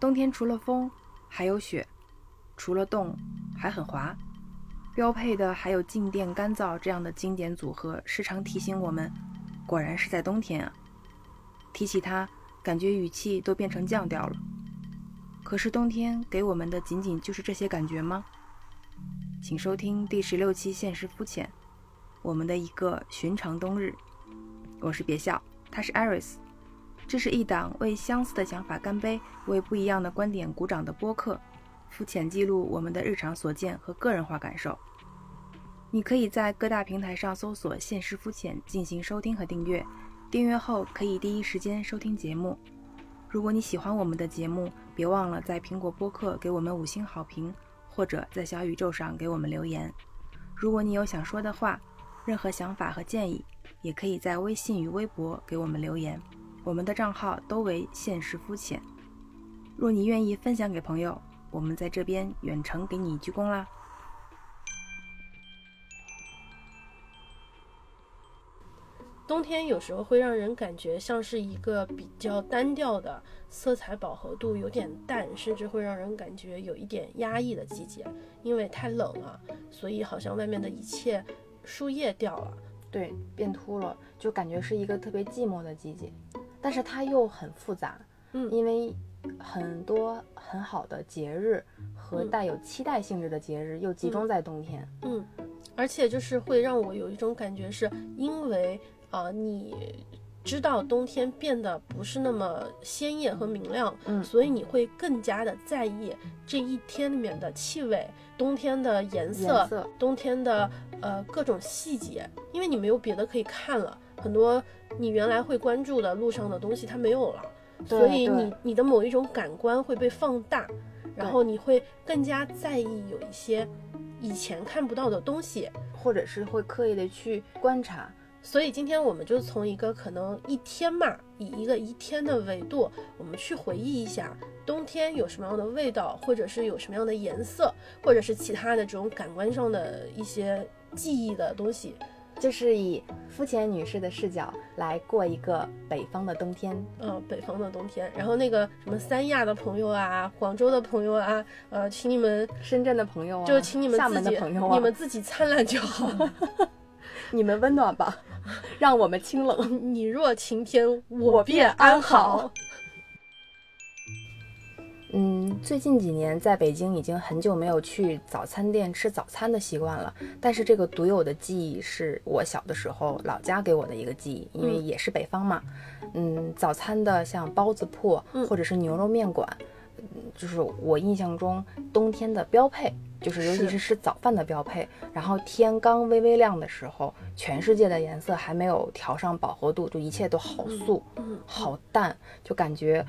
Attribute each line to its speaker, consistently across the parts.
Speaker 1: 冬天除了风，还有雪；除了冻，还很滑。标配的还有静电干燥这样的经典组合，时常提醒我们，果然是在冬天啊。提起它，感觉语气都变成降调了。可是冬天给我们的仅仅就是这些感觉吗？请收听第十六期《现实肤浅》，我们的一个寻常冬日。我是别笑，他是 Iris。这是一档为相似的想法干杯、为不一样的观点鼓掌的播客，肤浅记录我们的日常所见和个人化感受。你可以在各大平台上搜索“现实肤浅”进行收听和订阅，订阅后可以第一时间收听节目。如果你喜欢我们的节目，别忘了在苹果播客给我们五星好评，或者在小宇宙上给我们留言。如果你有想说的话，任何想法和建议，也可以在微信与微博给我们留言。我们的账号都为现实肤浅。若你愿意分享给朋友，我们在这边远程给你鞠躬啦。
Speaker 2: 冬天有时候会让人感觉像是一个比较单调的、色彩饱和度有点淡，甚至会让人感觉有一点压抑的季节。因为太冷了，所以好像外面的一切树叶掉了，
Speaker 1: 对，变秃了，就感觉是一个特别寂寞的季节。但是它又很复杂，
Speaker 2: 嗯，
Speaker 1: 因为很多很好的节日和带有期待性质的节日又集中在冬天，
Speaker 2: 嗯，而且就是会让我有一种感觉，是因为啊，你知道冬天变得不是那么鲜艳和明亮，
Speaker 1: 嗯，
Speaker 2: 所以你会更加的在意这一天里面的气味、冬天的颜色、冬天的呃各种细节，因为你没有别的可以看了。很多你原来会关注的路上的东西，它没有了，所以你你的某一种感官会被放大，然后你会更加在意有一些以前看不到的东西，
Speaker 1: 或者是会刻意的去观察。
Speaker 2: 所以今天我们就从一个可能一天嘛，以一个一天的维度，我们去回忆一下冬天有什么样的味道，或者是有什么样的颜色，或者是其他的这种感官上的一些记忆的东西。
Speaker 1: 就是以肤浅女士的视角来过一个北方的冬天，
Speaker 2: 嗯，北方的冬天。然后那个什么三亚的朋友啊，广州的朋友啊，呃，请你们
Speaker 1: 深圳的朋友啊，
Speaker 2: 就请你们
Speaker 1: 厦门的朋友啊，
Speaker 2: 你们自己灿烂就好，
Speaker 1: 你们温暖吧，让我们清冷。
Speaker 2: 你若晴天，我便安好。
Speaker 1: 嗯，最近几年在北京已经很久没有去早餐店吃早餐的习惯了。但是这个独有的记忆是我小的时候老家给我的一个记忆，因为也是北方嘛。嗯，早餐的像包子铺或者是牛肉面馆，嗯就是我印象中冬天的标配。就是尤其是吃早饭的标配，然后天刚微微亮的时候，全世界的颜色还没有调上饱和度，就一切都好素，好淡，就感觉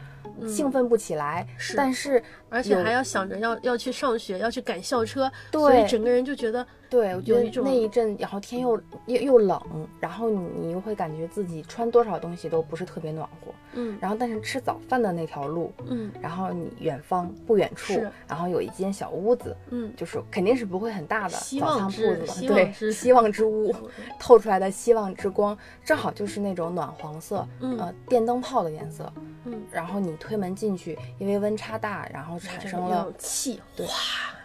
Speaker 1: 兴奋不起来。但是
Speaker 2: 而且还要想着要要去上学，要去赶校车，
Speaker 1: 对，
Speaker 2: 所以整个人就觉得。
Speaker 1: 对，我觉得那一阵，然后天又又又冷，然后你你又会感觉自己穿多少东西都不是特别暖和，
Speaker 2: 嗯，
Speaker 1: 然后但是吃早饭的那条路，
Speaker 2: 嗯，
Speaker 1: 然后你远方不远处，然后有一间小屋子，
Speaker 2: 嗯，
Speaker 1: 就是肯定是不会很大的早餐铺子，
Speaker 2: 对，
Speaker 1: 希望之屋 透出来的希望之光，正好就是那种暖黄色，呃，电灯泡的颜色，
Speaker 2: 嗯，
Speaker 1: 然后你推门进去，因为温差大，然后产生了
Speaker 2: 气，
Speaker 1: 对。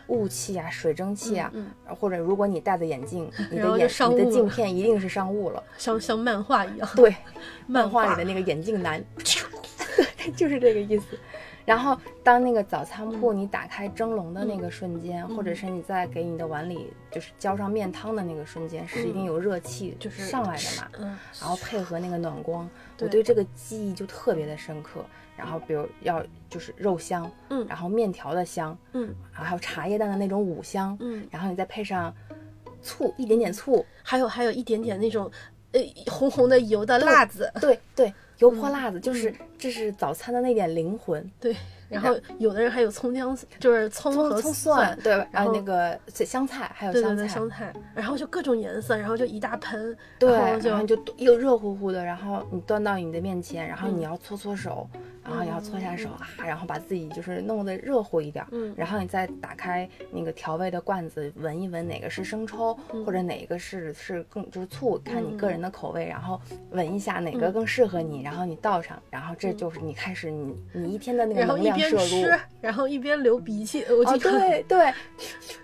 Speaker 1: 雾气啊，水蒸气啊，
Speaker 2: 嗯，
Speaker 1: 或者如果你戴着眼镜，你的眼你的镜片一定是上雾了，
Speaker 2: 像像漫画一样，
Speaker 1: 对，
Speaker 2: 漫
Speaker 1: 画里的那个眼镜男，就是这个意思。然后当那个早餐铺你打开蒸笼的那个瞬间，或者是你在给你的碗里就是浇上面汤的那个瞬间，是一定有热气
Speaker 2: 就是
Speaker 1: 上来的嘛，
Speaker 2: 嗯，
Speaker 1: 然后配合那个暖光，我对这个记忆就特别的深刻。然后，比如要就是肉香，
Speaker 2: 嗯，
Speaker 1: 然后面条的香，
Speaker 2: 嗯，
Speaker 1: 然后还有茶叶蛋的那种五香，
Speaker 2: 嗯，
Speaker 1: 然后你再配上醋，一点点醋，
Speaker 2: 还有还有一点点那种呃红红的油的辣子，
Speaker 1: 对对，油泼辣子，就是。这是早餐的那点灵魂，
Speaker 2: 对。然后有的人还有葱姜，就是葱和
Speaker 1: 葱
Speaker 2: 蒜，
Speaker 1: 对，然后那个香菜，还有香
Speaker 2: 菜，香菜，然后就各种颜色，然后就一大盆，
Speaker 1: 对，
Speaker 2: 然后
Speaker 1: 就又热乎乎的，然后你端到你的面前，然后你要搓搓手，然后你要搓下手啊，然后把自己就是弄得热乎一点，
Speaker 2: 嗯，
Speaker 1: 然后你再打开那个调味的罐子，闻一闻哪个是生抽，或者哪个是是更就是醋，看你个人的口味，然后闻一下哪个更适合你，然后你倒上，然后这就是你开始你你一天的那个能量摄入，
Speaker 2: 然后一边流鼻涕，我
Speaker 1: 哦对 对，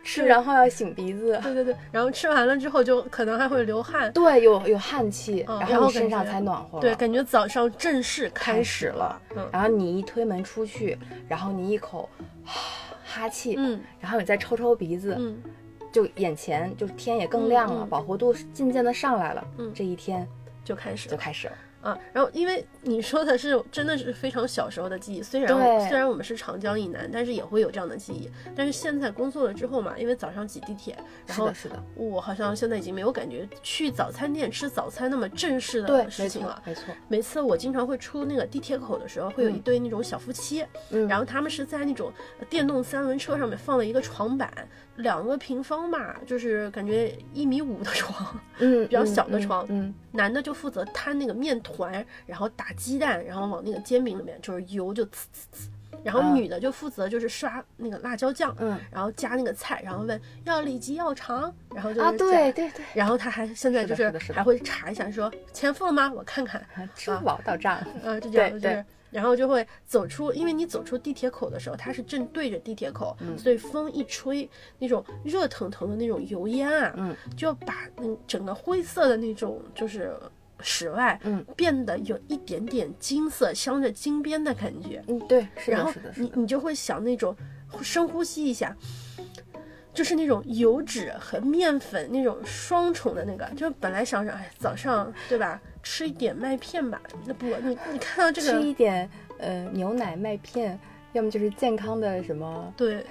Speaker 1: 吃然后要擤鼻子，
Speaker 2: 对对对，然后吃完了之后就可能还会流汗，
Speaker 1: 对，有有汗气，
Speaker 2: 然
Speaker 1: 后身上才暖和，
Speaker 2: 对，感觉早上正式
Speaker 1: 开
Speaker 2: 始了，
Speaker 1: 嗯，然后你一推门出去，然后你一口哈气，
Speaker 2: 嗯，
Speaker 1: 然后你再抽抽鼻子，
Speaker 2: 嗯，
Speaker 1: 就眼前就天也更亮了，饱和度渐渐的上来了，
Speaker 2: 嗯，
Speaker 1: 这一天
Speaker 2: 就开始
Speaker 1: 就开始了。
Speaker 2: 啊，然后因为你说的是真的是非常小时候的记忆，虽然虽然我们是长江以南，但是也会有这样的记忆。但是现在工作了之后嘛，因为早上挤地铁，然后
Speaker 1: 是的，
Speaker 2: 我好像现在已经没有感觉去早餐店吃早餐那么正式的事情了。
Speaker 1: 没错，
Speaker 2: 每次我经常会出那个地铁口的时候，会有一对那种小夫妻，
Speaker 1: 嗯，
Speaker 2: 然后他们是在那种电动三轮车上面放了一个床板，两个平方嘛，就是感觉一米五的床，
Speaker 1: 嗯，
Speaker 2: 比较小的床，
Speaker 1: 嗯，
Speaker 2: 男的就负责摊那个面团，然后。打鸡蛋，然后往那个煎饼里面，就是油就呲呲呲，然后女的就负责就是刷那个辣椒酱，
Speaker 1: 嗯，
Speaker 2: 然后加那个菜，然后问要里脊要肠，然后就
Speaker 1: 啊对对对，
Speaker 2: 然后他还现在就是还会查一下说钱付了吗？我看看，
Speaker 1: 支付宝到账，
Speaker 2: 呃，就这样就是，然后就会走出，因为你走出地铁口的时候，它是正对着地铁口，所以风一吹，那种热腾腾的那种油烟啊，
Speaker 1: 嗯，
Speaker 2: 就把那整个灰色的那种就是。室外，
Speaker 1: 嗯，
Speaker 2: 变得有一点点金色，镶着金边的感觉，
Speaker 1: 嗯，对，
Speaker 2: 然后你你就会想那种深呼吸一下，就是那种油脂和面粉那种双重的那个，就本来想想，哎，早上对吧，吃一点麦片吧，那不，你你看到这个，
Speaker 1: 吃一点呃牛奶麦片。要么就是健康的什么，
Speaker 2: 对，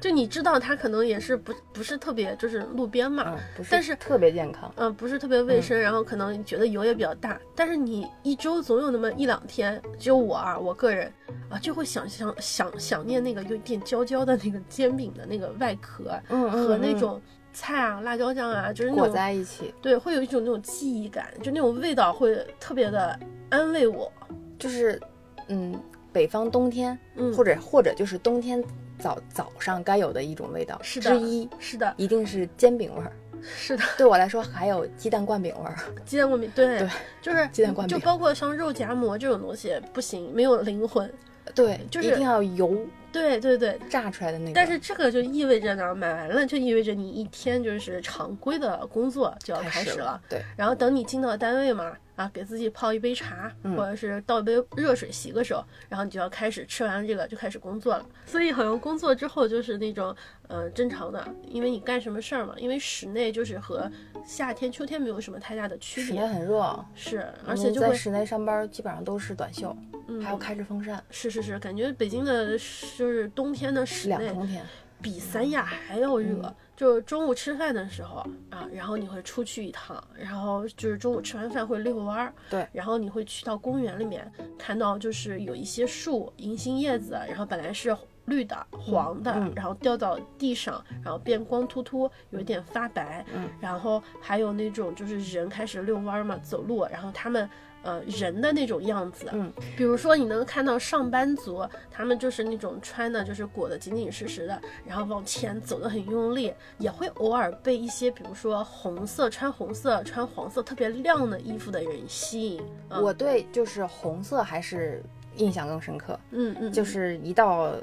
Speaker 2: 就你知道它可能也是不不是特别就是路边嘛，
Speaker 1: 不是，
Speaker 2: 但是
Speaker 1: 特别健康，
Speaker 2: 嗯，不是特别卫生，然后可能觉得油也比较大，但是你一周总有那么一两天，就我啊，我个人啊就会想想想想念那个有点焦焦的那个煎饼的那个外壳，
Speaker 1: 嗯
Speaker 2: 和那种菜啊辣椒酱啊，就是裹
Speaker 1: 在一起，
Speaker 2: 对，会有一种那种记忆感，就那种味道会特别的安慰我，
Speaker 1: 就是嗯。北方冬天，
Speaker 2: 嗯，
Speaker 1: 或者或者就是冬天早早上该有的一种味道
Speaker 2: 是
Speaker 1: 之一，
Speaker 2: 是的，
Speaker 1: 一定是煎饼味儿，
Speaker 2: 是的。
Speaker 1: 对我来说，还有鸡蛋灌饼味儿，
Speaker 2: 鸡蛋灌饼，对
Speaker 1: 对，
Speaker 2: 就是
Speaker 1: 鸡蛋灌
Speaker 2: 饼，就包括像肉夹馍这种东西，不行，没有灵魂，
Speaker 1: 对，
Speaker 2: 就是
Speaker 1: 一定要油，
Speaker 2: 对对对，
Speaker 1: 炸出来的那个。
Speaker 2: 但是这个就意味着呢，买完了就意味着你一天就是常规的工作就要开始了，
Speaker 1: 对，
Speaker 2: 然后等你进到单位嘛。啊，给自己泡一杯茶，或者是倒一杯热水洗个手，然后你就要开始吃完了这个就开始工作了。所以好像工作之后就是那种，呃，正常的，因为你干什么事儿嘛，因为室内就是和夏天、秋天没有什么太大的区别。
Speaker 1: 室内很热，
Speaker 2: 是，而且就
Speaker 1: 在室内上班基本上都是短袖，
Speaker 2: 嗯，
Speaker 1: 还要开着风扇。
Speaker 2: 是是是，感觉北京的就是冬天的室内，
Speaker 1: 两冬天。
Speaker 2: 比三亚还要热，就中午吃饭的时候啊，然后你会出去一趟，然后就是中午吃完饭会遛弯儿，
Speaker 1: 对，
Speaker 2: 然后你会去到公园里面，看到就是有一些树银杏叶子，然后本来是绿的、黄的，然后掉到地上，然后变光秃秃，有一点发白，
Speaker 1: 嗯，
Speaker 2: 然后还有那种就是人开始遛弯嘛，走路，然后他们。呃，人的那种样子，
Speaker 1: 嗯，
Speaker 2: 比如说你能看到上班族，他们就是那种穿的，就是裹得紧紧实实的，然后往前走得很用力，也会偶尔被一些，比如说红色穿红色、穿黄色特别亮的衣服的人吸引。
Speaker 1: 我对就是红色还是印象更深刻，
Speaker 2: 嗯嗯，
Speaker 1: 就是一到。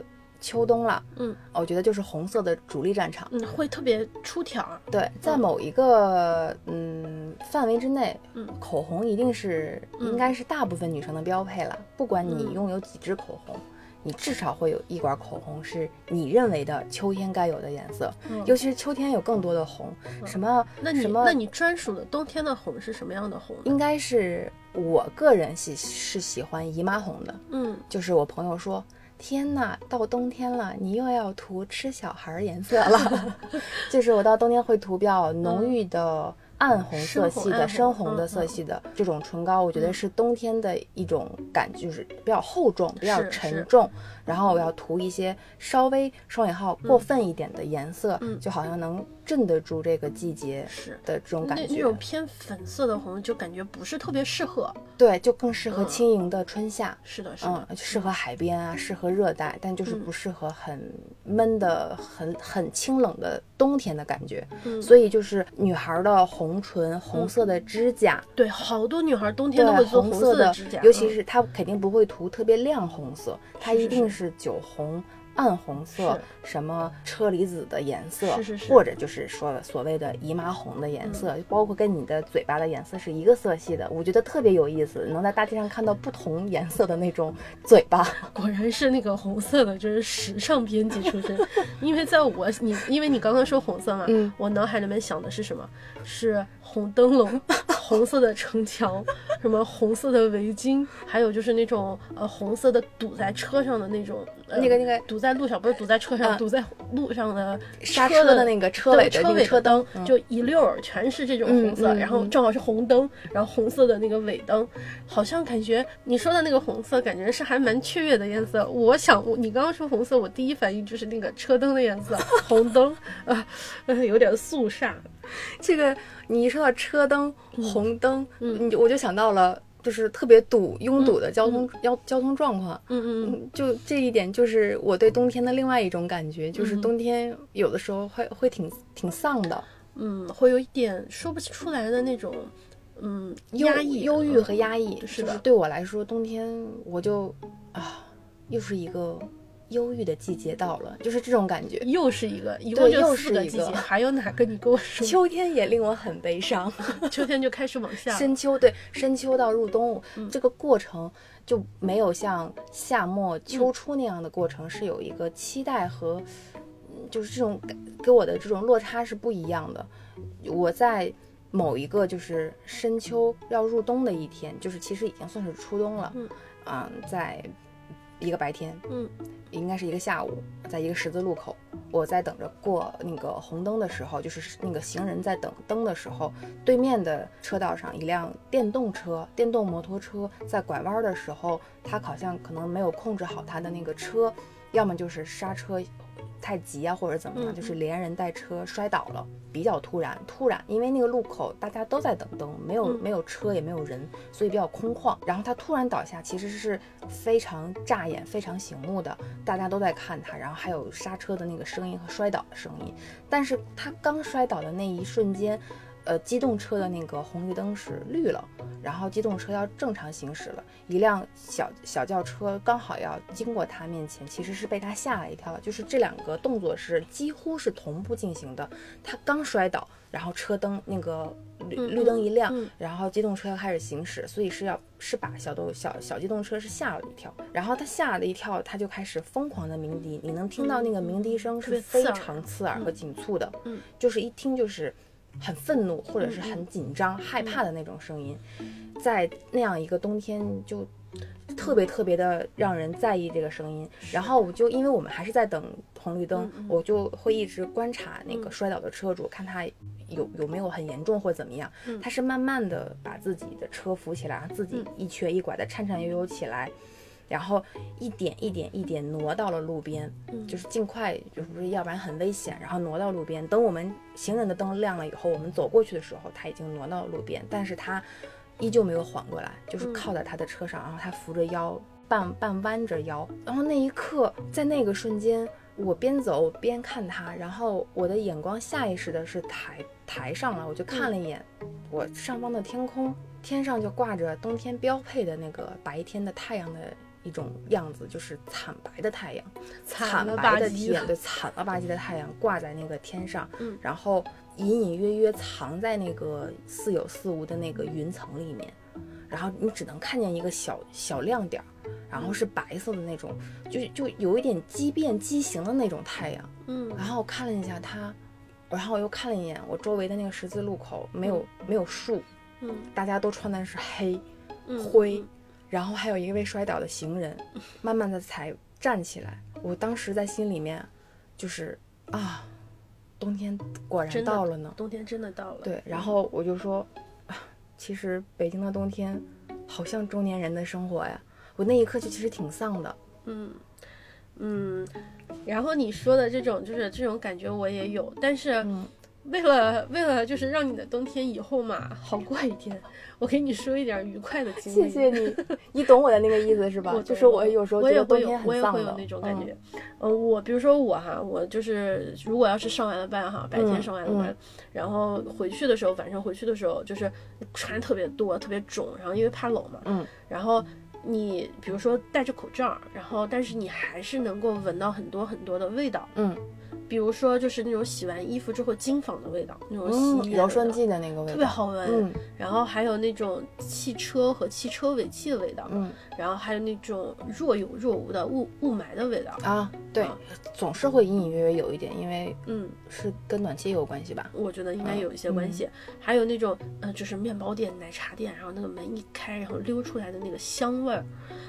Speaker 1: 秋冬了，
Speaker 2: 嗯，
Speaker 1: 我觉得就是红色的主力战场，
Speaker 2: 嗯，会特别出挑。
Speaker 1: 对，在某一个嗯范围之内，
Speaker 2: 嗯，
Speaker 1: 口红一定是应该是大部分女生的标配了。不管你拥有几支口红，你至少会有一管口红是你认为的秋天该有的颜色。尤其是秋天有更多的红，什么
Speaker 2: 那你
Speaker 1: 什么？
Speaker 2: 那你专属的冬天的红是什么样的红？
Speaker 1: 应该是我个人喜是喜欢姨妈红的，
Speaker 2: 嗯，
Speaker 1: 就是我朋友说。天呐，到冬天了，你又要涂吃小孩颜色了。就是我到冬天会涂比较浓郁的暗红色系的、深红的色系的这种唇膏，我觉得是冬天的一种感，就是比较厚重、比较沉重。然后我要涂一些稍微双引号过分一点的颜色，就好像能。镇得住这个季节
Speaker 2: 是
Speaker 1: 的这种感觉。
Speaker 2: 那那种偏粉色的红，就感觉不是特别适合。
Speaker 1: 对，就更适合
Speaker 2: 嗯
Speaker 1: 轻盈的春夏。
Speaker 2: 是的，是的
Speaker 1: 嗯，，适合海边啊，适合热带，但就是
Speaker 2: 嗯
Speaker 1: 不适合很闷的、很很清冷的冬天的感觉。
Speaker 2: 嗯
Speaker 1: 所以就是女孩的红唇、红色的指甲，
Speaker 2: 对，好多女孩冬天都会做
Speaker 1: 红
Speaker 2: 色
Speaker 1: 的
Speaker 2: 指甲，
Speaker 1: 尤其
Speaker 2: 嗯
Speaker 1: 是她肯定不会涂特别亮红色，它
Speaker 2: 是是
Speaker 1: 一定是酒红。暗红色，什么车厘子的颜色，
Speaker 2: 是是是
Speaker 1: 或者就是说的所谓的姨妈红的颜色，包括跟你的嘴巴的颜色是一个色系的，我觉得特别有意思，能在大街上看到不同颜色的那种嘴巴。
Speaker 2: 果然是那个红色的，就是时尚编辑出身。因为在我你，因为你刚刚说红色嘛，
Speaker 1: 嗯
Speaker 2: 我脑海里面想的是什么？是红灯笼、红色的城墙，什么红色的围巾，还有就是那种呃红色的堵在车上的那种，呃、
Speaker 1: 那个那个
Speaker 2: 堵在路上，不是堵在车上，
Speaker 1: 嗯
Speaker 2: 堵在路上的
Speaker 1: 刹
Speaker 2: 车
Speaker 1: 车的那个车尾
Speaker 2: 车
Speaker 1: 尾车
Speaker 2: 尾灯，
Speaker 1: 嗯
Speaker 2: 就一溜儿全是这种红色，然后
Speaker 1: 嗯
Speaker 2: 正好是红灯，然后红色的那个尾灯，好像感觉你说的那个红色，感觉是还蛮雀跃的颜色。我想你刚刚说红色，我第一反应就是那个车灯的颜色，红灯，呃，呃有点肃杀。
Speaker 1: 这个你一说到车灯、红灯，
Speaker 2: 嗯
Speaker 1: 你我就想到了，就是特别堵、拥堵的交通交交通状况。
Speaker 2: 嗯嗯
Speaker 1: 嗯，就这一点，就是我对冬天的另外一种感觉，就是
Speaker 2: 嗯
Speaker 1: 冬天有的时候会会挺挺丧的，
Speaker 2: 嗯，会有一点说不出来的那种，嗯，压抑、
Speaker 1: 忧郁和压抑。
Speaker 2: 是的
Speaker 1: 就是对我来说，冬天我就啊，又是一个忧郁的季节到了，就是这种感觉。
Speaker 2: 又是一个，一共就四
Speaker 1: 是一个
Speaker 2: 个季节，还有哪个你跟我说？
Speaker 1: 秋天也令我很悲伤。
Speaker 2: 秋天就开始往下，
Speaker 1: 深秋对深秋到入冬、
Speaker 2: 嗯
Speaker 1: 这个过程就没有像夏末秋初那样的过程是有一个期待和，嗯就是这种给给我的这种落差是不一样的。我在某一个就是深秋要入冬的一天，就是其实已经算是初冬了，
Speaker 2: 嗯
Speaker 1: 在一个白天，
Speaker 2: 嗯。
Speaker 1: 应该是一个下午，在一个十字路口，我在等着过那个红灯的时候，就是那个行人在等灯的时候，对面的车道上一辆电动车、电动摩托车在拐弯的时候，他好像可能没有控制好他的那个车，要么就是刹车太急啊，或者怎么样，
Speaker 2: 嗯
Speaker 1: 就是连人带车摔倒了，比较突然。突然，因为那个路口大家都在等灯，没有
Speaker 2: 嗯
Speaker 1: 没有车也没有人，所以比较空旷。然后他突然倒下，其实是非常扎眼、非常醒目的，大家都在看他，然后还有刹车的那个声音和摔倒的声音。但是他刚摔倒的那一瞬间，呃，机动车的那个红绿灯是绿了，然后机动车要正常行驶了，一辆小小轿车刚好要经过他面前，其实是被他吓了一跳，就是这两个动作是几乎是同步进行的。他刚摔倒，然后车灯那个绿
Speaker 2: 嗯
Speaker 1: 绿灯一亮，
Speaker 2: 嗯
Speaker 1: 然后机动车要开始行驶，所以是要是把小动小小机动车是吓了一跳，然后他吓了一跳，他就开始疯狂的鸣笛，你能听到那个鸣笛声是非常刺耳和紧促的，
Speaker 2: 嗯
Speaker 1: 就是一听就是很愤怒或者是很紧张、害怕的那种声音，在那样一个冬天就。特别特别的让人在意这个声音，然后我就因为我们还是在等红绿灯，我就会一直观察那个
Speaker 2: 嗯
Speaker 1: 摔倒的车主，看他有有没有很严重或怎么样。
Speaker 2: 嗯。
Speaker 1: 他是慢慢的把自己的车扶起来，让自己
Speaker 2: 嗯。
Speaker 1: 一瘸一拐的颤颤悠悠起来，然后一点一点一点挪到了路边，
Speaker 2: 嗯
Speaker 1: 就是尽快，就是不是要不然很危险，然后挪到路边。等我们行人的灯亮了以后，我们走过去的时候，他已经挪到了路边，但是他依旧没有缓过来，就是
Speaker 2: 嗯
Speaker 1: 靠在他的车上，然后他扶着腰，半半弯着腰，然后那一刻，在那个瞬间。我边走边看他，然后我的眼光下意识的是抬抬上了，我就看了一眼我上方的天空，天上就挂着冬天标配的那个白天的太阳的一种样子，就是惨白的太阳，惨
Speaker 2: 了
Speaker 1: 白
Speaker 2: 吧唧
Speaker 1: 的天，对，惨了吧唧的太阳挂在那个天上，
Speaker 2: 嗯
Speaker 1: 然后隐隐约约藏在那个似有似无的那个云层里面，然后你只能看见一个小小亮点儿，然后是白色的那种，就就有一点畸变畸形的那种太阳。
Speaker 2: 嗯
Speaker 1: 然后我看了一下它，然后我又看了一眼我周围的那个十字路口，没有没有树，
Speaker 2: 嗯
Speaker 1: 大家都穿的是黑
Speaker 2: 嗯
Speaker 1: 灰，然后还有一位摔倒的行人，慢慢的才站起来。我当时在心里面就是啊，冬天果然到了呢。
Speaker 2: 冬天真的到了。
Speaker 1: 对，然后我就说，啊其实北京的冬天好像中年人的生活呀。我那一刻就其实挺丧的，
Speaker 2: 嗯嗯，然后你说的这种就是这种感觉我也有，但是
Speaker 1: 嗯
Speaker 2: 为了为了就是让你的冬天以后嘛好过一点，我给你说一点愉快的经历。
Speaker 1: 谢谢你，你懂我的那个意思是吧？就是我有时候我也会有
Speaker 2: 我也会有
Speaker 1: 那
Speaker 2: 种感觉。嗯，我比如说我哈，我就是如果要是上完了班哈，白天上完了班，然后回去的时候，晚上回去的时候就是穿特别多，特别肿，然后因为怕冷嘛，
Speaker 1: 嗯，
Speaker 2: 然后。你比如说戴着口罩，然后但是你还是能够闻到很多很多的味道，
Speaker 1: 嗯。
Speaker 2: 比如说，就是那种洗完衣服之后金纺的味道，那种洗衣
Speaker 1: 柔顺剂的那个味道，
Speaker 2: 特别好闻。然后还有那种汽车和汽车尾气的味道，
Speaker 1: 嗯。
Speaker 2: 然后还有那种若有若无的雾雾霾的味道
Speaker 1: 啊，对，总是会隐隐约约有一点，因为
Speaker 2: 嗯，
Speaker 1: 是跟暖气有关系吧？
Speaker 2: 我觉得应该有一些关系。还有那种呃，就是面包店、奶茶店，然后那个门一开，然后溜出来的那个香味儿，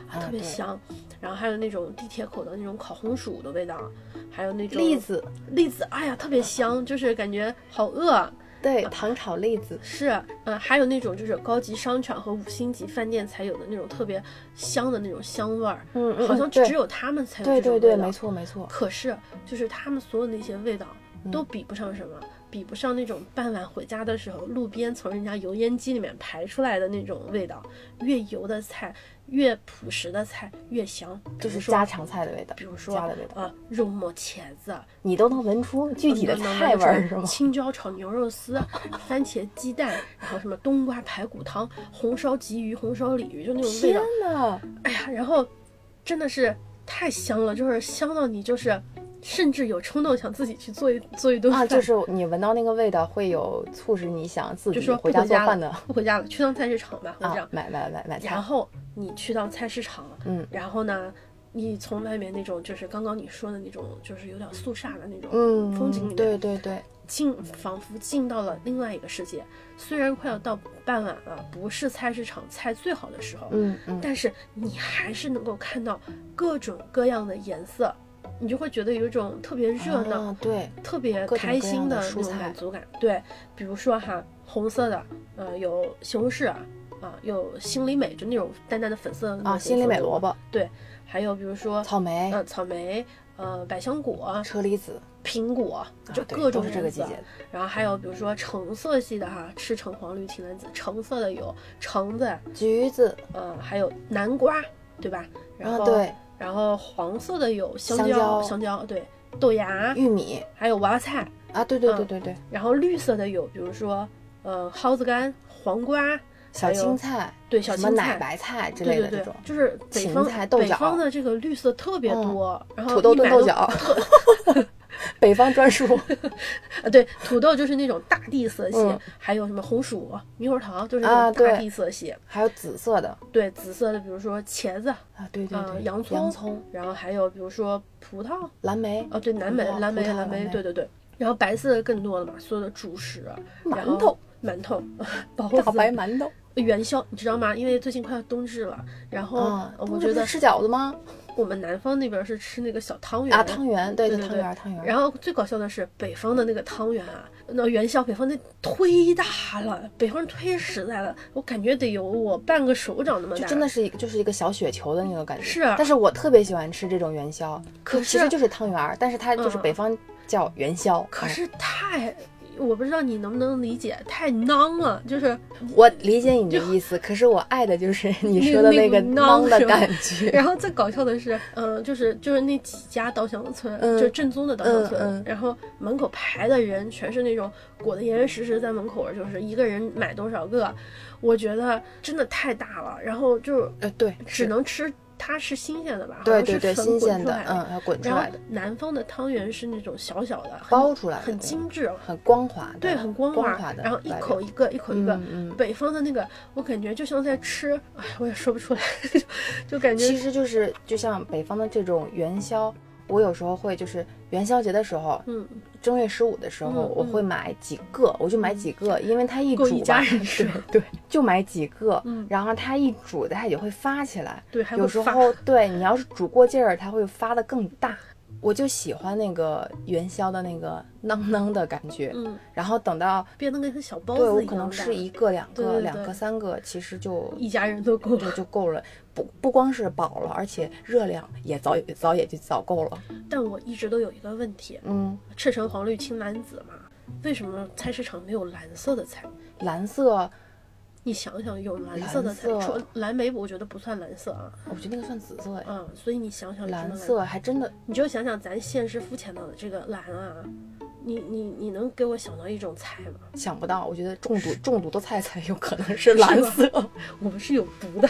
Speaker 2: 啊，特别香。然后还有那种地铁口的那种烤红薯的味道。还有那种
Speaker 1: 栗子，
Speaker 2: 栗子，哎呀，特别香，就是感觉好饿。
Speaker 1: 对，糖炒栗子
Speaker 2: 是，嗯，还有那种就是高级商场和五星级饭店才有的那种特别香的那种香味儿，
Speaker 1: 嗯
Speaker 2: 嗯，好像只有他们才有这
Speaker 1: 种味道。对对对，没错没错。
Speaker 2: 可是，就是他们所有那些味道都比不上什么，比不上那种傍晚回家的时候，路边从人家油烟机里面排出来的那种味道，越油的菜。越朴实的菜越香，
Speaker 1: 就是家常菜的味道。
Speaker 2: 比如说
Speaker 1: 家的味道
Speaker 2: 啊，肉末茄子，
Speaker 1: 你都能闻出具体的菜味儿是吗？
Speaker 2: 青椒炒牛肉丝，番茄鸡蛋，然后什么冬瓜排骨汤，红烧鲫鱼，红烧鲤鱼，就那种味道。
Speaker 1: 天呐，
Speaker 2: 哎呀，然后真的是太香了，就是香到你就是。甚至有冲动想自己去做一 做一顿饭，
Speaker 1: 就是你闻到那个味道，会有促使你想自己
Speaker 2: 回
Speaker 1: 家做饭的。
Speaker 2: 不回家了，去趟菜市场吧，
Speaker 1: 或者买买买买菜。
Speaker 2: 然后你去到菜市场，
Speaker 1: 嗯，
Speaker 2: 然后呢，你从外面那种就是刚刚你说的那种，就是有点肃杀的那种风景里面，
Speaker 1: 对对对，
Speaker 2: 进仿佛进到了另外一个世界。虽然快要到傍晚了，不是菜市场菜最好的时候，
Speaker 1: 嗯嗯，
Speaker 2: 但是你还是能够看到各种各样的颜色。你就会觉得有一种特别热闹，
Speaker 1: 对，
Speaker 2: 特别开心
Speaker 1: 的
Speaker 2: 那种满足感。对，比如说哈，红色的，呃，有西红柿啊，啊，有心里美，就那种淡淡的粉色
Speaker 1: 啊，心里美萝卜。
Speaker 2: 对，还有比如说
Speaker 1: 草莓，
Speaker 2: 呃，草莓，呃，百香果，
Speaker 1: 车厘子，
Speaker 2: 苹果，就各种
Speaker 1: 这个季节。
Speaker 2: 然后还有比如说橙色系的哈，赤橙黄绿青蓝紫，橙色的有橙子、
Speaker 1: 橘子，
Speaker 2: 呃，还有南瓜，对吧？然后
Speaker 1: 对。
Speaker 2: 然后黄色的有
Speaker 1: 香
Speaker 2: 蕉，香蕉对，豆芽、
Speaker 1: 玉米，
Speaker 2: 还有娃娃菜
Speaker 1: 啊，对对对对对。
Speaker 2: 然后绿色的有，比如说，呃，蒿子干、黄瓜、
Speaker 1: 小青菜，
Speaker 2: 对，小青
Speaker 1: 菜、奶白菜之类的
Speaker 2: 这种，就是北方
Speaker 1: 北
Speaker 2: 方的这个绿色特别多，然后
Speaker 1: 土豆炖豆角。北方专属，
Speaker 2: 啊，对，土豆就是那种大地色系，还有什么红薯、猕猴桃，就是那种大地色系，
Speaker 1: 还有紫色的，
Speaker 2: 对，紫色的，比如说茄子
Speaker 1: 啊，对对对，
Speaker 2: 洋葱，
Speaker 1: 洋葱，
Speaker 2: 然后还有比如说葡萄、
Speaker 1: 蓝莓，
Speaker 2: 哦，对，蓝莓，蓝莓，蓝莓，对对对，然后白色的更多了嘛，所有的主食，
Speaker 1: 馒头，
Speaker 2: 馒头，大
Speaker 1: 白馒头，
Speaker 2: 元宵，你知道吗？因为最近快要冬至了，然后我觉得
Speaker 1: 吃饺子吗？
Speaker 2: 我们南方那边是吃那个小汤圆
Speaker 1: 啊，汤圆，对
Speaker 2: 对对，汤
Speaker 1: 圆汤圆。
Speaker 2: 然后最搞笑的是北方的那个汤圆啊，那元宵北方那忒大了，北方人忒实在了，我感觉得有我半个手掌那么大，
Speaker 1: 就真的是一就是一个小雪球的那个感觉。
Speaker 2: 是，
Speaker 1: 但是我特别喜欢吃这种元宵，
Speaker 2: 可
Speaker 1: 其实就是汤圆，但是它就是北方叫元宵，
Speaker 2: 可是太。我不知道你能不能理解，太囊了，就是
Speaker 1: 我理解你的意思，可是我爱的就是你说的那个囊的感觉。
Speaker 2: 然后最搞笑的是，嗯，就是就是那几家稻香村，就正宗的稻香村，然后门口排的人全是那种裹得严严实实，在门口就是一个人买多少个，我觉得真的太大了，然后就
Speaker 1: 呃对，
Speaker 2: 只能吃。它是新鲜的吧？
Speaker 1: 对对对，新鲜的，嗯，要滚出来的。
Speaker 2: 南方的汤圆是那种小小的，
Speaker 1: 包出来，
Speaker 2: 很精致，
Speaker 1: 很光滑。
Speaker 2: 对，很
Speaker 1: 光
Speaker 2: 滑的。然后一口一个，一口一个。北方的那个，我感觉就像在吃，哎，我也说不出来，就感觉
Speaker 1: 其实就是就像北方的这种元宵。我有时候会就是元宵节的时候，
Speaker 2: 嗯，
Speaker 1: 正月十五的时候，我会买几个，我就买几个，因为它一煮
Speaker 2: 吧，对
Speaker 1: 对，就买几个，然后它一煮它也会发起来，
Speaker 2: 对，
Speaker 1: 有时候对你要是煮过劲儿，它会发的更大。我就喜欢那个元宵的那个囔囔的感觉，
Speaker 2: 嗯，
Speaker 1: 然后等到
Speaker 2: 变得跟小包子
Speaker 1: 一样对我可能吃一个、两
Speaker 2: 个、
Speaker 1: 两个、三个，其实就
Speaker 2: 一家人都够
Speaker 1: 了，就够了。不不光是饱了，而且热量也早早也就早够了。
Speaker 2: 但我一直都有一个问题，
Speaker 1: 嗯，
Speaker 2: 赤橙黄绿青蓝紫嘛，为什么菜市场没有蓝色的菜？
Speaker 1: 蓝色，
Speaker 2: 你想想，有蓝色的菜，
Speaker 1: 蓝
Speaker 2: 莓我觉得不算蓝色啊，
Speaker 1: 我觉得那个算紫色哎，
Speaker 2: 嗯，所以你想想
Speaker 1: 蓝色还真的
Speaker 2: 你就想想咱现实肤浅的这个蓝啊，你你你能给我想到一种菜吗？
Speaker 1: 想不到。我觉得中毒 中毒的菜才有可能是蓝色。
Speaker 2: 我们是有毒的，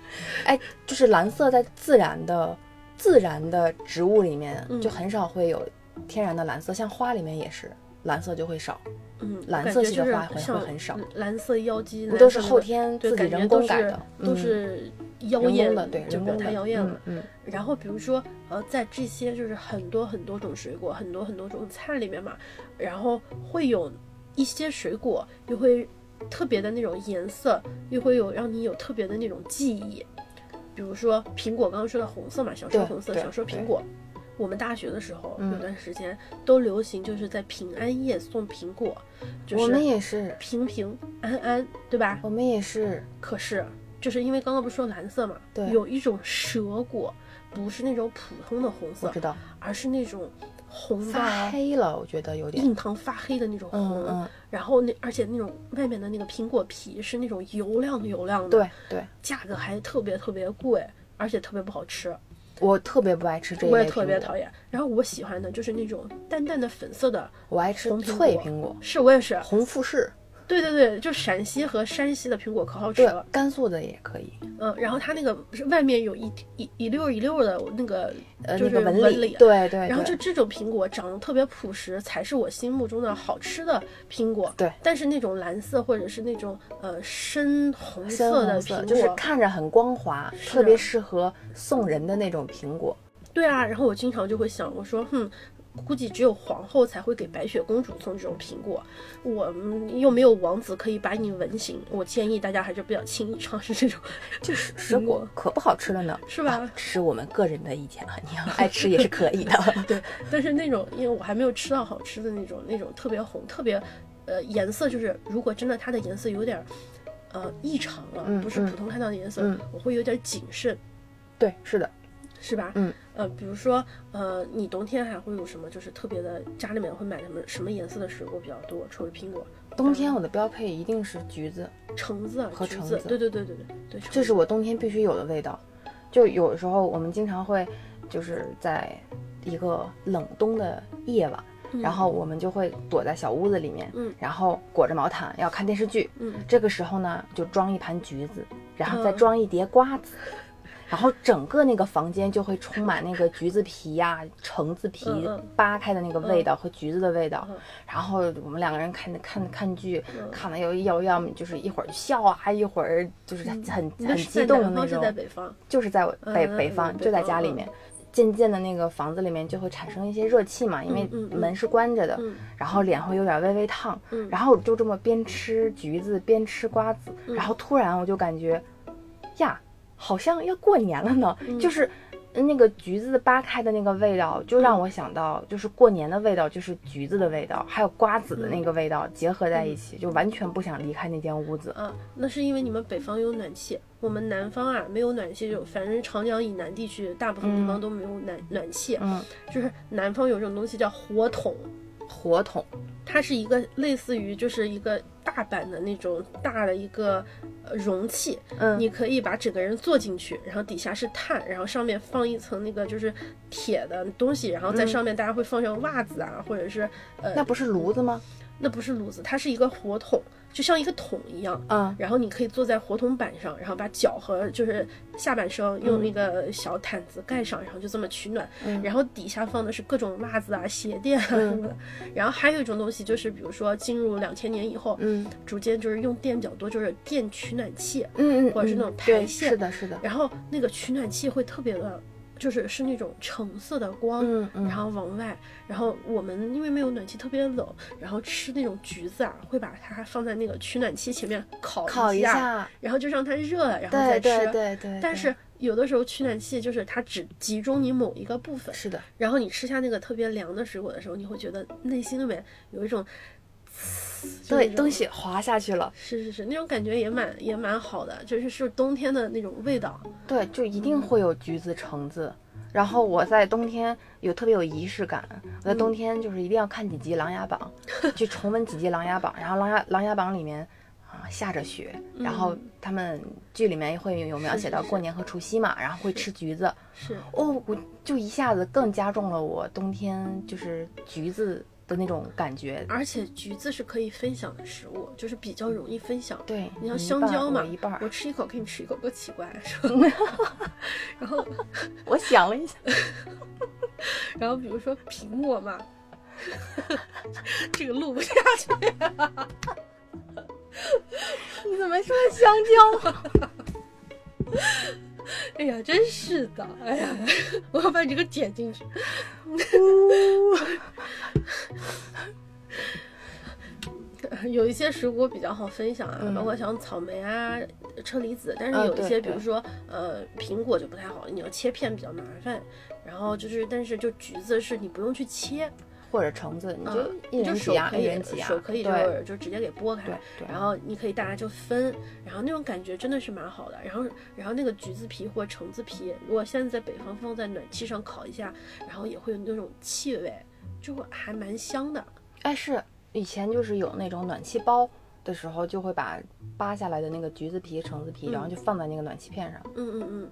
Speaker 1: 哎，就是蓝色在自然的自然的植物里面
Speaker 2: 嗯
Speaker 1: 就很少会有天然的蓝色，像花里面也是蓝色就会少，
Speaker 2: 嗯，
Speaker 1: 蓝色
Speaker 2: 就是
Speaker 1: 系的花会
Speaker 2: 像
Speaker 1: 会很少
Speaker 2: 蓝色妖姬，
Speaker 1: 不都是后天
Speaker 2: 对，
Speaker 1: 自己
Speaker 2: 感觉都
Speaker 1: 人工改
Speaker 2: 是
Speaker 1: 的，
Speaker 2: 都
Speaker 1: 嗯
Speaker 2: 是妖艳
Speaker 1: 的，对，
Speaker 2: 就
Speaker 1: 不要
Speaker 2: 太妖艳了。然后比如说，呃，在这些就是很多很多种水果、很多很多种菜里面嘛，然后会有一些水果又会特别的那种颜色，又会有让你有特别的那种记忆。比如说苹果，刚刚说到红色嘛，小时候红色，
Speaker 1: 对
Speaker 2: 小时候苹果。我们大学的时候
Speaker 1: 嗯。
Speaker 2: 有段时间都流行，就是在平安夜送苹果，就
Speaker 1: 我们也是，
Speaker 2: 平平安安，对吧？
Speaker 1: 我们也是，
Speaker 2: 可是，就是因为刚刚不是说蓝色嘛，
Speaker 1: 对
Speaker 2: 有一种蛇果，不是那种普通的红色，
Speaker 1: 我知道，
Speaker 2: 而是那种红
Speaker 1: 发黑了，我觉得有点，
Speaker 2: 印堂发黑的那种红，
Speaker 1: 嗯嗯，
Speaker 2: 然后那而且那种外面的那个苹果皮是那种油亮油亮的，
Speaker 1: 对，对，
Speaker 2: 价格还特别特别贵，而且特别不好吃，
Speaker 1: 我特别不爱吃这一
Speaker 2: 我也特别讨厌。然后我喜欢的就是那种淡淡的粉色的，
Speaker 1: 我爱吃
Speaker 2: 红
Speaker 1: 脆苹果，
Speaker 2: 是我也是，
Speaker 1: 红富士，
Speaker 2: 对对对，就陕西和山西的苹果可好吃了，，
Speaker 1: 甘肃的也可以，
Speaker 2: 嗯，然后它那个是外面有一一一溜儿一溜儿的那个
Speaker 1: 呃，
Speaker 2: 就是
Speaker 1: 那个纹
Speaker 2: 纹
Speaker 1: 理，对对，
Speaker 2: 然后就这种苹果长得特别朴实，才是我心目中的好吃的苹果。
Speaker 1: 对
Speaker 2: 但是那种蓝色或者是那种呃深红色的，苹果，
Speaker 1: 就是看着很光滑，特别适合送人的那种苹果。
Speaker 2: 对啊。然后我经常就会想，我说哼。估计只有皇后才会给白雪公主送这种苹果，我们又没有王子可以把你吻醒，我建议大家还是不要轻易尝试这种，
Speaker 1: 就是水果可不好吃了呢，
Speaker 2: 是吧
Speaker 1: 是我们个人的意见啊，你要爱吃也是可以的。
Speaker 2: 对，但是那种，因为我还没有吃到好吃的那种，那种特别红、特别，呃，颜色就是，如果真的它的颜色有点儿，呃，异常了，不是普通看到的颜色，
Speaker 1: 嗯
Speaker 2: 我会有点谨慎，
Speaker 1: 对，是的，
Speaker 2: 是吧？
Speaker 1: 嗯，
Speaker 2: 呃，比如说，呃，你冬天还会有什么，就是特别的，家里面会买什么什么颜色的水果比较多？除了苹果，
Speaker 1: 冬天我的标配一定是橘子，
Speaker 2: 橙子、啊
Speaker 1: 和，橙子
Speaker 2: 对对对对对对，
Speaker 1: 这是我冬天必须有的味道。就有时候我们经常会，就是在一个冷冬的夜晚，
Speaker 2: 嗯
Speaker 1: 然后我们就会躲在小屋子里面，
Speaker 2: 嗯
Speaker 1: 然后裹着毛毯要看电视剧。
Speaker 2: 嗯
Speaker 1: 这个时候呢，就装一盘橘子，然后再
Speaker 2: 嗯
Speaker 1: 装一碟瓜子。然后整个那个房间就会充满那个橘子皮呀、橙子皮扒开的那个味道和橘子的味道。
Speaker 2: 嗯。
Speaker 1: 然后我们两个人看看看剧，
Speaker 2: 嗯。
Speaker 1: 看了要要要么就是一会儿笑啊，一会儿就是很很激动的那
Speaker 2: 南方是在
Speaker 1: 种，
Speaker 2: 北方？
Speaker 1: 就是在我北北方，
Speaker 2: 嗯
Speaker 1: 就在家里面。渐渐的，那个房子里面就会产生一些热气嘛，因为门是关着的，
Speaker 2: 嗯
Speaker 1: 然后。脸会有点微微烫，
Speaker 2: 嗯。
Speaker 1: 然后就这么边吃橘子边吃瓜子，
Speaker 2: 嗯。
Speaker 1: 然后突然我就感觉，呀，好像要过年了呢，
Speaker 2: 嗯。
Speaker 1: 就是那个橘子扒开的那个味道，就让我想到就是过年的味道，就是橘子的味道，还有瓜子的那个味道结合在一起，就完全不想离开那间屋子。
Speaker 2: 啊，那是因为你们北方有暖气，我们南方啊没有暖气，就反正长江以南地区大部分地方都没有暖、暖气，
Speaker 1: 嗯，
Speaker 2: 就是南方有这种东西叫火筒，
Speaker 1: 火桶，
Speaker 2: 它是一个类似于就是一个大版的那种大的一个呃容器，
Speaker 1: 嗯，
Speaker 2: 你可以把整个人坐进去，然后底下是碳，然后上面放一层那个就是铁的东西，然后在
Speaker 1: 嗯
Speaker 2: 上面大家会放上袜子啊，或者是呃
Speaker 1: 那不是炉子吗？
Speaker 2: 那不是炉子，它是一个火筒，就像一个桶一样。
Speaker 1: 嗯
Speaker 2: 然后你可以坐在火桶板上，然后把脚和就是下半身用那个小毯子盖上，然后就这么取暖。
Speaker 1: 嗯
Speaker 2: 然后底下放的是各种袜子啊、鞋垫啊什么的。然后还有一种东西就是，比如说进入两千年以后，
Speaker 1: 嗯
Speaker 2: 逐渐就是用电比较多，就是电取暖器。
Speaker 1: 嗯嗯，
Speaker 2: 或者是那种排线
Speaker 1: 是的，是的，
Speaker 2: 然后那个取暖器会特别的，就是是那种橙色的光。
Speaker 1: 嗯嗯，
Speaker 2: 然后往外，然后我们因为没有暖气，特别冷，然后吃那种橘子啊，会把它放在那个取暖器前面烤
Speaker 1: 烤一
Speaker 2: 下，然后就让它热了，然后再吃。
Speaker 1: 对对对对，对
Speaker 2: 但是有的时候取暖器就是它只集中你某一个部分，
Speaker 1: 是的，
Speaker 2: 然后你吃下那个特别凉的水果的时候，你会觉得内心里面有一种，就
Speaker 1: 对，东西滑下去了，
Speaker 2: 是是是，那种感觉也蛮也蛮好的，就是是冬天的那种味道。
Speaker 1: 对，就一定会有橘子、橙子，然后我在冬天有特别有仪式感，我在冬天就是一定要看几集《琅琊榜》，去重温几集《琅琊榜》。然后《琅琊琅琊榜》里面啊下着雪，然后他们剧里面会有描写到过年和除夕嘛，然后会吃橘子。
Speaker 2: 是
Speaker 1: 哦，我就一下子更加重了我冬天就是橘子。的那种感觉，
Speaker 2: 而且橘子是可以分享的食物，就是比较容易分享。
Speaker 1: 对，
Speaker 2: 你像香蕉嘛，
Speaker 1: 一半
Speaker 2: 我吃一口给你吃一口，多奇怪是吧？然后
Speaker 1: 我想了一下，
Speaker 2: 然后比如说苹果嘛，这个录不下去。
Speaker 1: 你怎么说香蕉？
Speaker 2: 哎呀，真是的！哎呀，我要把你这个剪进去。有一些水果比较好分享啊，包括像草莓啊、车厘子，但是有一些，比如说呃苹果就不太好，你要切片比较麻烦。然后就是，但是就橘子是你不用去切。
Speaker 1: 或者橙子，你就一人
Speaker 2: 手
Speaker 1: 可以，
Speaker 2: 手可以就就直接给剥开，然后你可以大家就分，然后那种感觉真的是蛮好的。然后然后那个橘子皮或橙子皮，如果现在在北方放在暖气上烤一下，然后也会有那种气味，就还蛮香的。
Speaker 1: 哎，是以前就是有那种暖气包的时候，就会把扒下来的那个橘子皮、橙子皮，然后就放在那个暖气片上。
Speaker 2: 嗯嗯嗯。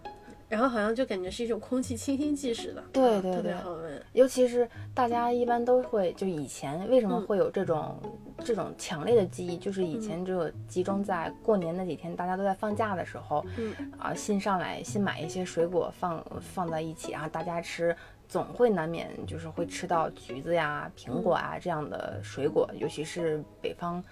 Speaker 2: 然后好像就感觉是一种空气清新剂似的，
Speaker 1: 对对对，
Speaker 2: 特别好闻。
Speaker 1: 尤其是大家一般都会，就以前为什么会有这种这种强烈的记忆，就是以前只有集中在过年那几天，大家都在放假的时候，
Speaker 2: 嗯
Speaker 1: 啊，新上来新买一些水果放放在一起，然后大家吃，总会难免就是会吃到橘子呀、苹果啊这样的水果，尤其是北方。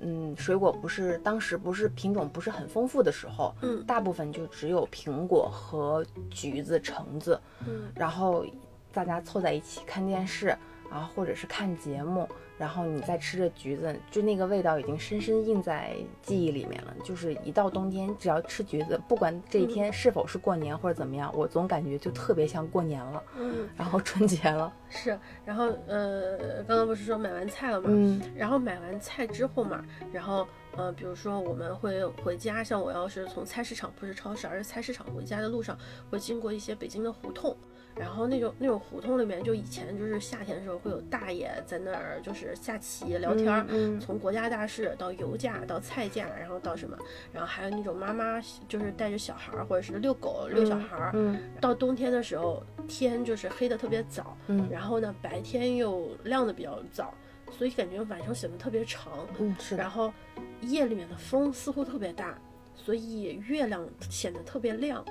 Speaker 1: 嗯，水果不是当时不是品种不是很丰富的时候，
Speaker 2: 嗯，
Speaker 1: 大部分就只有苹果和橘子、橙子，
Speaker 2: 嗯，
Speaker 1: 然后大家凑在一起看电视。然后或者是看节目，然后你再吃着橘子，就那个味道已经深深印在记忆里面了。就是一到冬天，只要吃橘子，不管这一天是否是过年或者怎么样，我总感觉就特别像过年了。
Speaker 2: 嗯，
Speaker 1: 然后春节了。
Speaker 2: 是，然后呃，刚刚不是说买完菜了嘛？
Speaker 1: 嗯，
Speaker 2: 然后买完菜之后嘛，然后呃，比如说我们会回家，像我要是从菜市场，不是超市，而是菜市场回家的路上，会经过一些北京的胡同。然后那种那种胡同里面，就以前就是夏天的时候，会有大爷在那儿就是下棋聊天儿，从国家大事到油价到菜价，然后到什么，然后还有那种妈妈就是带着小孩儿或者是遛狗遛小孩儿，到冬天的时候天就是黑的特别早，然后呢白天又亮的比较早，所以感觉晚上显得特别长，
Speaker 1: 嗯是，
Speaker 2: 然后夜里面的风似乎特别大，所以月亮显得特别亮，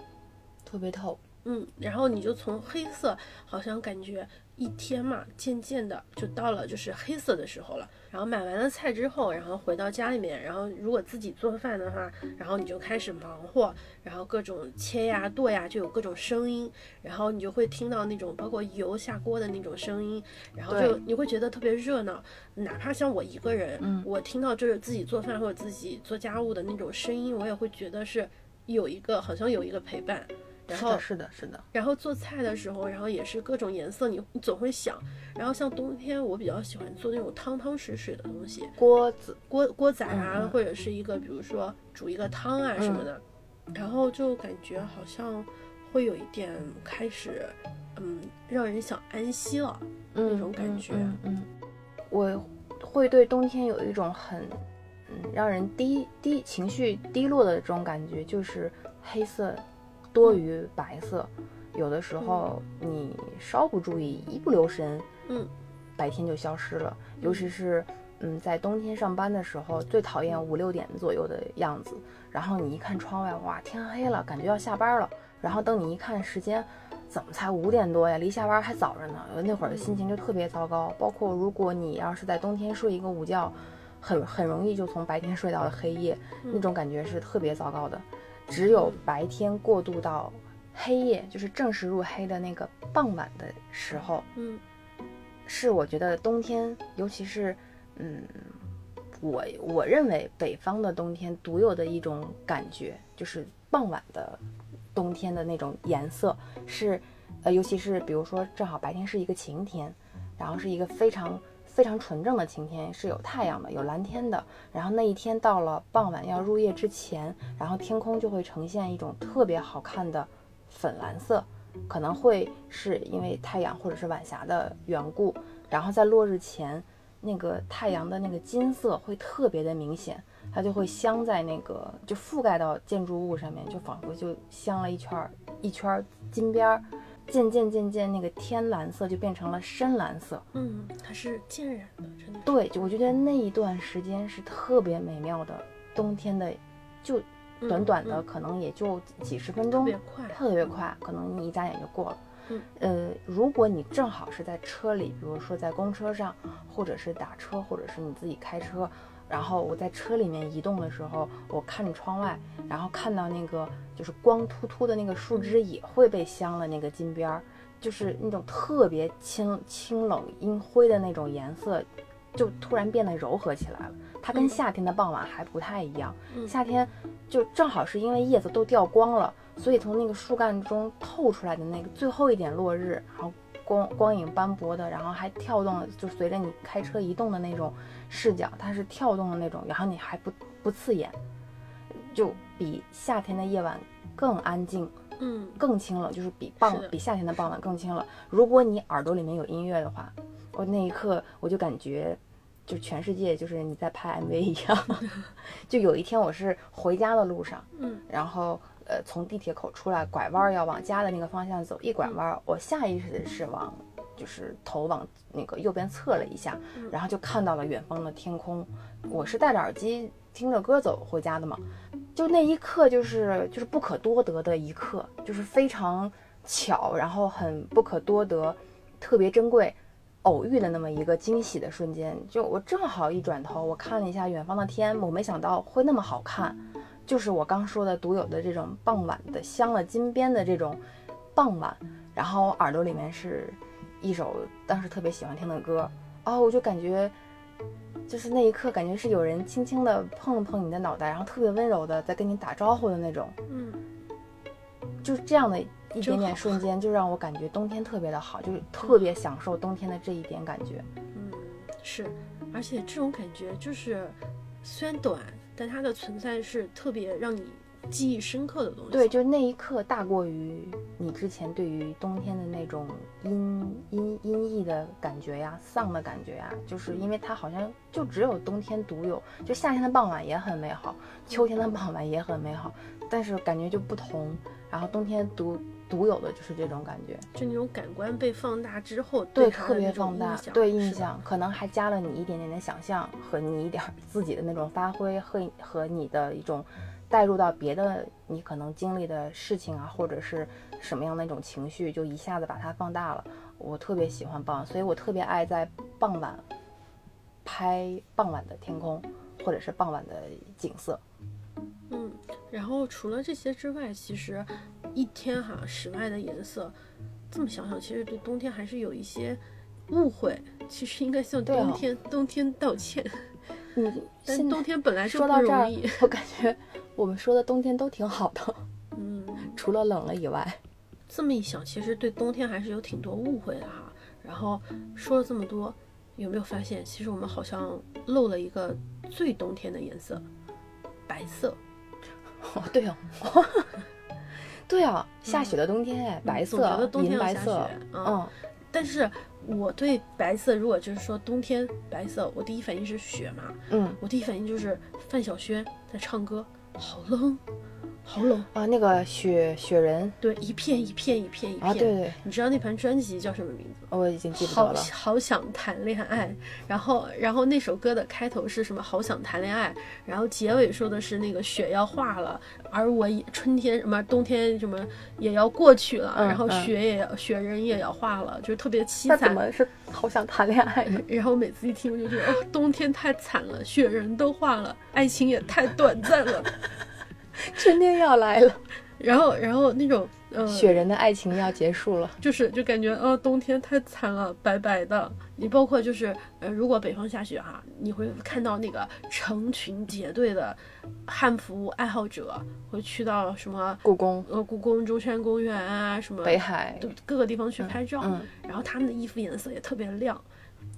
Speaker 1: 特别透。
Speaker 2: 嗯，然后你就从黑色，好像感觉一天嘛，渐渐的就到了就是黑色的时候了。然后买完了菜之后，然后回到家里面，然后如果自己做饭的话，然后你就开始忙活，然后各种切呀剁呀，就有各种声音，然后你就会听到那种包括油下锅的那种声音，然后就你会觉得特别热闹。哪怕像我一个人，我听到就是自己做饭或者自己做家务的那种声音，我也会觉得是有一个好像有一个陪伴。然后
Speaker 1: 是的，是的。
Speaker 2: 然后做菜的时候，然后也是各种颜色，你你总会想。然后像冬天，我比较喜欢做那种汤汤水水的东西，
Speaker 1: 锅子、
Speaker 2: 锅锅仔啊，或者是一个比如说煮一个汤啊什么的。然后就感觉好像会有一点开始，嗯，让人想安息了那种感觉。
Speaker 1: 嗯，我会对冬天有一种很，嗯，让人低低情绪低落的这种感觉，就是黑色。多于白色，有的时候你稍不注意，一不留神，
Speaker 2: 嗯，
Speaker 1: 白天就消失了。尤其是，嗯，在冬天上班的时候，最讨厌五六点左右的样子。然后你一看窗外，哇，天黑了，感觉要下班了。然后等你一看时间，怎么才五点多呀？离下班还早着呢。那会儿的心情就特别糟糕。包括如果你要是在冬天睡一个午觉，很很容易就从白天睡到了黑夜，那种感觉是特别糟糕的。只有白天过渡到黑夜，就是正式入黑的那个傍晚的时候，
Speaker 2: 嗯，
Speaker 1: 是我觉得冬天，尤其是，嗯，我我认为北方的冬天独有的一种感觉，就是傍晚的冬天的那种颜色，是，呃，尤其是比如说正好白天是一个晴天，然后是一个非常。非常纯正的晴天是有太阳的，有蓝天的。然后那一天到了傍晚要入夜之前，然后天空就会呈现一种特别好看的粉蓝色，可能会是因为太阳或者是晚霞的缘故，然后在落日前，那个太阳的那个金色会特别的明显，它就会镶在那个就覆盖到建筑物上面，就仿佛就镶了一圈一圈金边儿。渐渐渐渐，那个天蓝色就变成了深蓝色。
Speaker 2: 嗯，它是渐染的，真的。
Speaker 1: 对，就我觉得那一段时间是特别美妙的，冬天的，就短短的，可能也就几十分钟，
Speaker 2: 特别快，
Speaker 1: 特别快，可能你一眨眼就过了。
Speaker 2: 嗯，
Speaker 1: 呃，如果你正好是在车里，比如说在公车上，或者是打车，或者是你自己开车。然后我在车里面移动的时候，我看着窗外，然后看到那个就是光秃秃的那个树枝也会被镶了那个金边儿，就是那种特别清清冷阴灰的那种颜色，就突然变得柔和起来了。它跟夏天的傍晚还不太一样，夏天就正好是因为叶子都掉光了，所以从那个树干中透出来的那个最后一点落日，然后。光光影斑驳的，然后还跳动，就随着你开车移动的那种视角，它是跳动的那种，然后你还不不刺眼，就比夏天的夜晚更安静，
Speaker 2: 嗯，
Speaker 1: 更清冷，就是比傍比夏天的傍晚更清冷。如果你耳朵里面有音乐的话，我那一刻我就感觉，就全世界就是你在拍 MV 一样。就有一天我是回家的路上，
Speaker 2: 嗯，
Speaker 1: 然后。呃，从地铁口出来，拐弯要往家的那个方向走，一拐弯，我下意识的是往，就是头往那个右边侧了一下，然后就看到了远方的天空。我是戴着耳机听着歌走回家的嘛，就那一刻就是就是不可多得的一刻，就是非常巧，然后很不可多得，特别珍贵，偶遇的那么一个惊喜的瞬间。就我正好一转头，我看了一下远方的天，我没想到会那么好看。就是我刚说的独有的这种傍晚的镶了金边的这种傍晚，然后耳朵里面是一首当时特别喜欢听的歌，哦，我就感觉就是那一刻感觉是有人轻轻的碰了碰你的脑袋，然后特别温柔的在跟你打招呼的那种，
Speaker 2: 嗯，
Speaker 1: 就是这样的一点点瞬间，就让我感觉冬天特别的好，就是特别享受冬天的这一点感觉。
Speaker 2: 嗯，是，而且这种感觉就是虽然短。但它的存在是特别让你记忆深刻的东西。
Speaker 1: 对，就那一刻大过于你之前对于冬天的那种阴阴阴翳的感觉呀、丧的感觉呀，就是因为它好像就只有冬天独有。就夏天的傍晚也很美好，秋天的傍晚也很美好，但是感觉就不同。然后冬天独。独有的就是这种感觉，
Speaker 2: 就那种感官被放大之后，
Speaker 1: 对特别放大，对
Speaker 2: 印
Speaker 1: 象可能还加了你一点点的想象和你一点自己的那种发挥和和你的一种带入到别的你可能经历的事情啊，或者是什么样的一种情绪，就一下子把它放大了。我特别喜欢傍，所以我特别爱在傍晚拍傍晚的天空或者是傍晚的景色。
Speaker 2: 嗯，然后除了这些之外，其实。一天哈，室外的颜色，这么想想，其实对冬天还是有一些误会。其实应该向冬天冬天道歉。
Speaker 1: 嗯，
Speaker 2: 但冬天本来就
Speaker 1: 不容易。我感觉我们说的冬天都挺好的。
Speaker 2: 嗯，
Speaker 1: 除了冷了以外。
Speaker 2: 这么一想，其实对冬天还是有挺多误会的哈。然后说了这么多，有没有发现，其实我们好像漏了一个最冬天的颜色——白色。
Speaker 1: 哦，对哦。对啊，下雪的冬天哎，白色，觉得冬天白色，嗯。
Speaker 2: 但是我对白色，如果就是说冬天白色，我第一反应是雪嘛，
Speaker 1: 嗯，
Speaker 2: 我第一反应就是范晓萱在唱歌，好冷。好冷
Speaker 1: 啊！那个雪雪人，
Speaker 2: 对，一片一片一片一片。
Speaker 1: 啊，对对。
Speaker 2: 你知道那盘专辑叫什么名字？
Speaker 1: 我已经记不得了。
Speaker 2: 好，好想谈恋爱。然后，然后那首歌的开头是什么？好想谈恋爱。然后结尾说的是那个雪要化了，而我也春天什么冬天什么也要过去了。然后雪也要雪人也要化了，就是特别凄惨。
Speaker 1: 怎么是好想谈恋爱？
Speaker 2: 然后每次一听我就觉得，哦，冬天太惨了，雪人都化了，爱情也太短暂了。
Speaker 1: 春天要来了，
Speaker 2: 然后，然后那种，呃，
Speaker 1: 雪人的爱情要结束了，
Speaker 2: 就是就感觉，呃，冬天太惨了，白白的。你包括就是，呃，如果北方下雪哈，你会看到那个成群结队的汉服爱好者会去到什么
Speaker 1: 故宫，
Speaker 2: 呃，故宫、中山公园啊，什么
Speaker 1: 北海，
Speaker 2: 各个地方去拍照。
Speaker 1: 嗯，
Speaker 2: 然后他们的衣服颜色也特别亮，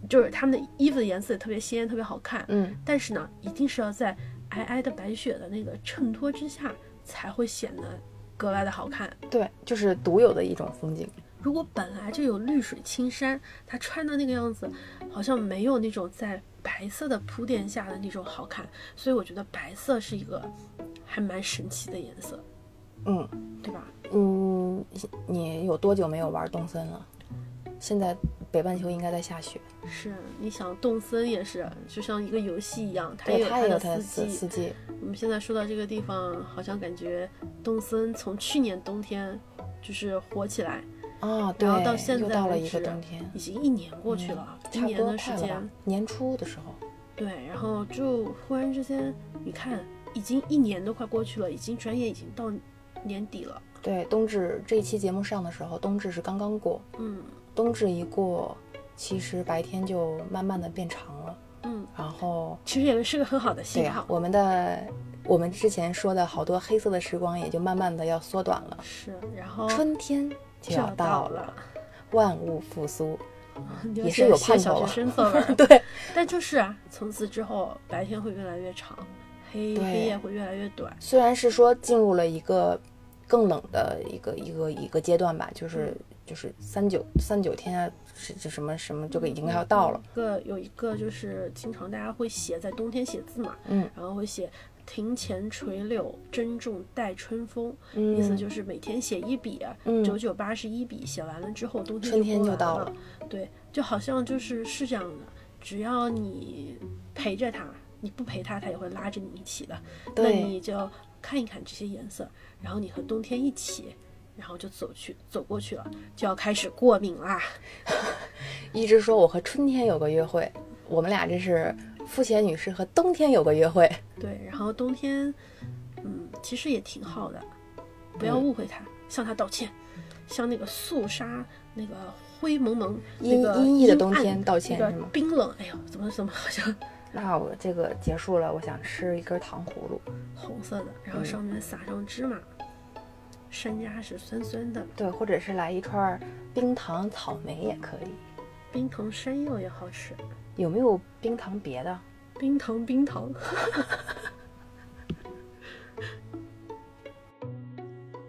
Speaker 2: 就是他们的衣服的颜色也特别鲜，特别好看。
Speaker 1: 嗯，
Speaker 2: 但是呢，一定是要在。皑皑的白雪的那个衬托之下，才会显得格外的好看。
Speaker 1: 对，就是独有的一种风景。
Speaker 2: 如果本来就有绿水青山，它穿的那个样子，好像没有那种在白色的铺垫下的那种好看。所以我觉得白色是一个还蛮神奇的颜色，
Speaker 1: 嗯，
Speaker 2: 对吧？
Speaker 1: 嗯，你有多久没有玩动森了？现在北半球应该在下雪。
Speaker 2: 是，你想动森也是，就像一个游戏一样，它，也
Speaker 1: 有
Speaker 2: 的
Speaker 1: 它的
Speaker 2: 四
Speaker 1: 季四季。
Speaker 2: 我们现在说到这个地方，好像感觉动森从去年冬天就是火起来，
Speaker 1: 啊，对，
Speaker 2: 然后到现
Speaker 1: 又到了一
Speaker 2: 在为止
Speaker 1: 个冬天，
Speaker 2: 已经一年过去了，一年的时间，？
Speaker 1: 年初的时候，
Speaker 2: 对，然后就忽然之间，你看，已经一年都快过去了，已经转眼已经到年底了，
Speaker 1: 对，冬至这一期节目上的时候，冬至是刚刚过，
Speaker 2: 嗯
Speaker 1: 冬至一过，其实白天就慢慢的变长了，
Speaker 2: 嗯，
Speaker 1: 然后
Speaker 2: 其实也是个很好的信号，
Speaker 1: 我们的我们之前说的好多黑色的时光也就慢慢的要缩短了，
Speaker 2: 是，然后
Speaker 1: 春天就
Speaker 2: 就要
Speaker 1: 要到
Speaker 2: 到
Speaker 1: 了，万物复苏，
Speaker 2: 也
Speaker 1: 也是有盼头
Speaker 2: 小
Speaker 1: 啊
Speaker 2: 学生作文儿，
Speaker 1: 对，
Speaker 2: 但就是啊，从此之后白天会越来越长，黑黑夜会越来越短，
Speaker 1: 虽然是说进入了一个更冷的一个一个一个阶段吧，就是就是三九三九天啊，是这什么什么这个已经要到了，
Speaker 2: 一个有一个就是经常大家会写在冬天写字嘛，
Speaker 1: 嗯
Speaker 2: 然后会写庭前垂柳，珍重待春风，
Speaker 1: 嗯，
Speaker 2: 意思就是每天写一笔，
Speaker 1: 嗯
Speaker 2: 九九八十一笔，写完了之后冬天
Speaker 1: 春天就到了。
Speaker 2: 对，就好像就是是这样的，只要你陪着他，你不陪他，他也会拉着你一起的。那你就看一看这些颜色，然后你和冬天一起。然后就走去走过去了，就要开始过敏啦。
Speaker 1: 一直说我和春天有个约会，我们俩这是付钱女士和冬天有个约会。
Speaker 2: 对，然后冬天，嗯，其实也挺好的，不要
Speaker 1: 嗯
Speaker 2: 误会他，向他道歉，向那个肃杀那个灰蒙蒙、
Speaker 1: 阴
Speaker 2: 那个
Speaker 1: 阴翳的冬天道歉
Speaker 2: 冰冷，哎呦，怎么怎么好像
Speaker 1: 那我这个结束了，我想吃一根糖葫芦。
Speaker 2: 红色的，然后
Speaker 1: 嗯
Speaker 2: 上面撒上芝麻，山楂是酸酸的，
Speaker 1: 对，或者是来一串冰糖草莓也可以。
Speaker 2: 冰糖山药也好吃，
Speaker 1: 有没有冰糖别的？
Speaker 2: 冰糖冰糖。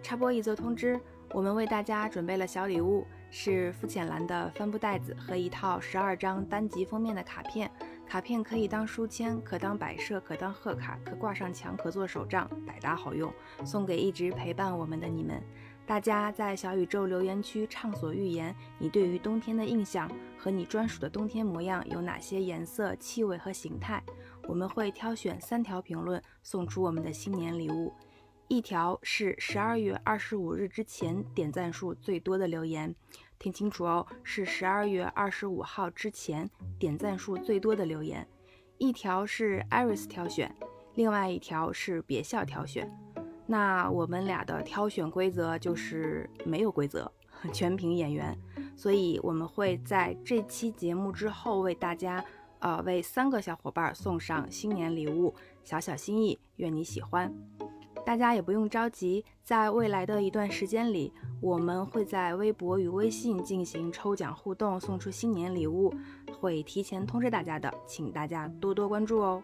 Speaker 1: 插播一则通知，我们为大家准备了小礼物，是肤浅蓝的帆布袋子和一套十二张单集封面的卡片。卡片可以当书签，可当摆设，可当贺卡，可挂上墙，可做手账，百搭好用，送给一直陪伴我们的你们。大家在小宇宙留言区畅所欲言，你对于冬天的印象和你专属的冬天模样有哪些颜色、气味和形态？我们会挑选三条评论，送出我们的新年礼物。一条是十二月二十五日之前点赞数最多的留言，听清楚哦，是十二月二十五号之前点赞数最多的留言。一条是 Iris 挑选，另外一条是别笑挑选。那我们俩的挑选规则就是没有规则，全凭演员。所以我们会在这期节目之后为大家，呃，为三个小伙伴送上新年礼物，小小心意，愿你喜欢。大家也不用着急，在未来的一段时间里，我们会在微博与微信进行抽奖互动，送出新年礼物，会提前通知大家的，请大家多多关注哦。